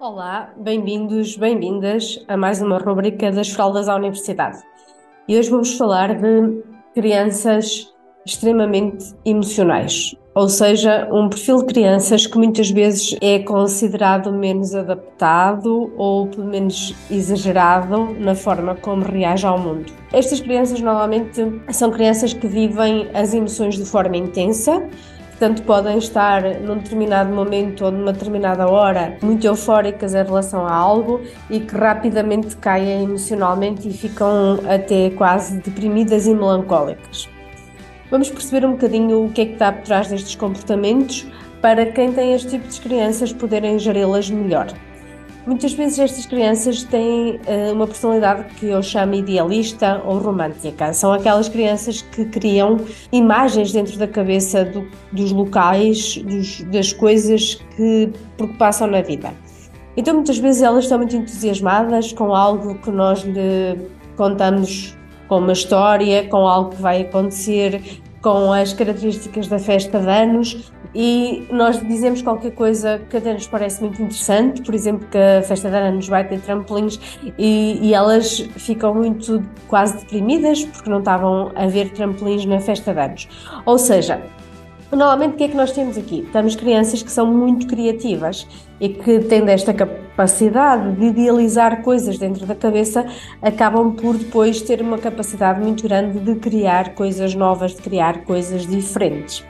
Olá, bem-vindos, bem-vindas a mais uma rubrica das Fraldas à Universidade. E hoje vamos falar de crianças extremamente emocionais, ou seja, um perfil de crianças que muitas vezes é considerado menos adaptado ou pelo menos exagerado na forma como reage ao mundo. Estas crianças normalmente são crianças que vivem as emoções de forma intensa, Portanto, podem estar num determinado momento ou numa determinada hora muito eufóricas em relação a algo e que rapidamente caem emocionalmente e ficam até quase deprimidas e melancólicas. Vamos perceber um bocadinho o que é que está por trás destes comportamentos para quem tem este tipo de crianças poderem geri-las melhor. Muitas vezes estas crianças têm uh, uma personalidade que eu chamo idealista ou romântica. São aquelas crianças que criam imagens dentro da cabeça do, dos locais, dos, das coisas que porque passam na vida. Então muitas vezes elas estão muito entusiasmadas com algo que nós lhe contamos com uma história, com algo que vai acontecer, com as características da festa de anos e nós dizemos qualquer coisa que até nos parece muito interessante, por exemplo, que a festa de anos vai ter trampolins e, e, elas ficam muito quase deprimidas porque não estavam a ver trampolins na festa de anos. Ou seja, Normalmente, o que é que nós temos aqui? Temos crianças que são muito criativas e que, tendo esta capacidade de idealizar coisas dentro da cabeça, acabam por depois ter uma capacidade muito grande de criar coisas novas, de criar coisas diferentes.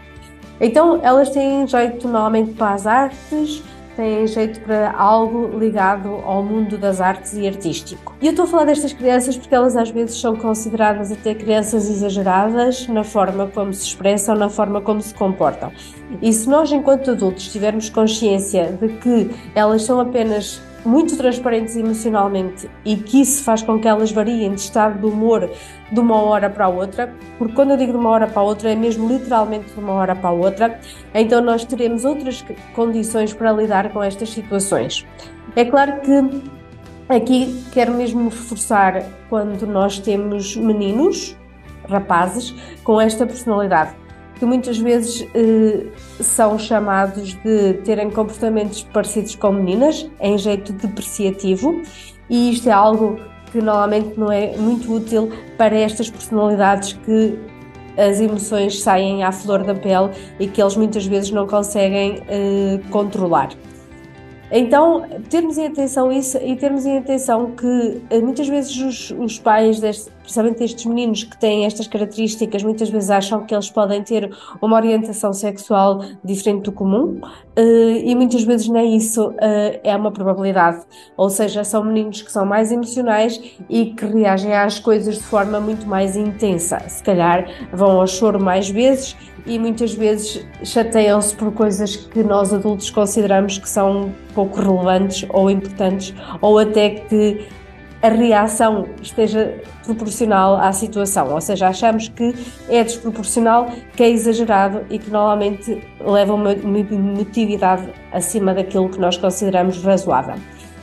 Então, elas têm jeito normalmente para as artes, têm jeito para algo ligado ao mundo das artes e artístico. E eu estou a falar destas crianças porque elas às vezes são consideradas até crianças exageradas na forma como se expressam, na forma como se comportam. E se nós, enquanto adultos, tivermos consciência de que elas são apenas muito transparentes emocionalmente e que isso faz com que elas variem de estado de humor de uma hora para a outra, porque quando eu digo de uma hora para a outra é mesmo literalmente de uma hora para a outra, então nós teremos outras condições para lidar com estas situações. É claro que aqui quero mesmo reforçar quando nós temos meninos, rapazes, com esta personalidade que muitas vezes eh, são chamados de terem comportamentos parecidos com meninas, em jeito depreciativo, e isto é algo que normalmente não é muito útil para estas personalidades que as emoções saem à flor da pele e que eles muitas vezes não conseguem eh, controlar. Então, termos em atenção isso e termos em atenção que eh, muitas vezes os, os pais, deste, principalmente estes meninos que têm estas características, muitas vezes acham que eles podem ter uma orientação sexual diferente do comum eh, e muitas vezes nem isso eh, é uma probabilidade. Ou seja, são meninos que são mais emocionais e que reagem às coisas de forma muito mais intensa. Se calhar vão ao choro mais vezes e muitas vezes chateiam-se por coisas que nós adultos consideramos que são pouco relevantes ou importantes, ou até que a reação esteja proporcional à situação, ou seja, achamos que é desproporcional, que é exagerado e que normalmente leva uma emotividade acima daquilo que nós consideramos razoável.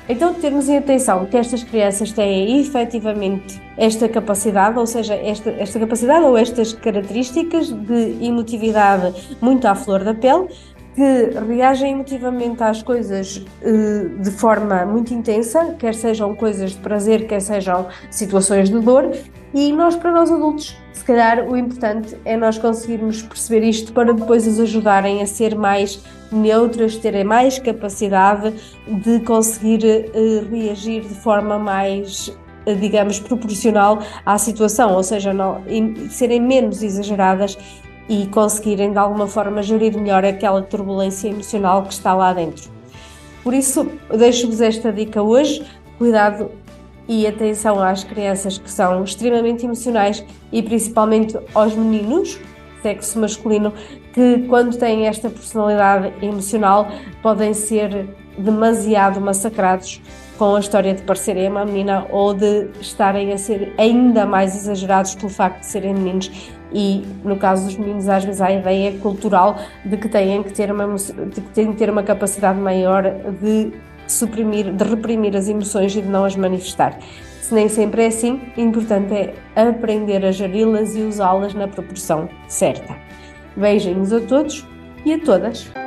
Então, termos em atenção que estas crianças têm efetivamente esta capacidade, ou seja, esta, esta capacidade ou estas características de emotividade muito à flor da pele, que reagem emotivamente às coisas uh, de forma muito intensa, quer sejam coisas de prazer, quer sejam situações de dor, e nós, para nós adultos, se calhar o importante é nós conseguirmos perceber isto para depois os ajudarem a ser mais neutras, terem mais capacidade de conseguir uh, reagir de forma mais uh, digamos, proporcional à situação, ou seja, não, serem menos exageradas e conseguirem de alguma forma gerir melhor aquela turbulência emocional que está lá dentro. Por isso, deixo-vos esta dica hoje: cuidado e atenção às crianças que são extremamente emocionais e principalmente aos meninos, sexo masculino, que quando têm esta personalidade emocional podem ser demasiado massacrados com a história de parecerem uma menina ou de estarem a ser ainda mais exagerados pelo facto de serem meninos e no caso dos meninos às vezes há a ideia cultural de que têm que ter uma, de que têm que ter uma capacidade maior de suprimir, de reprimir as emoções e de não as manifestar. Se nem sempre é assim, o importante é aprender a geri-las e usá-las na proporção certa. Beijinhos a todos e a todas!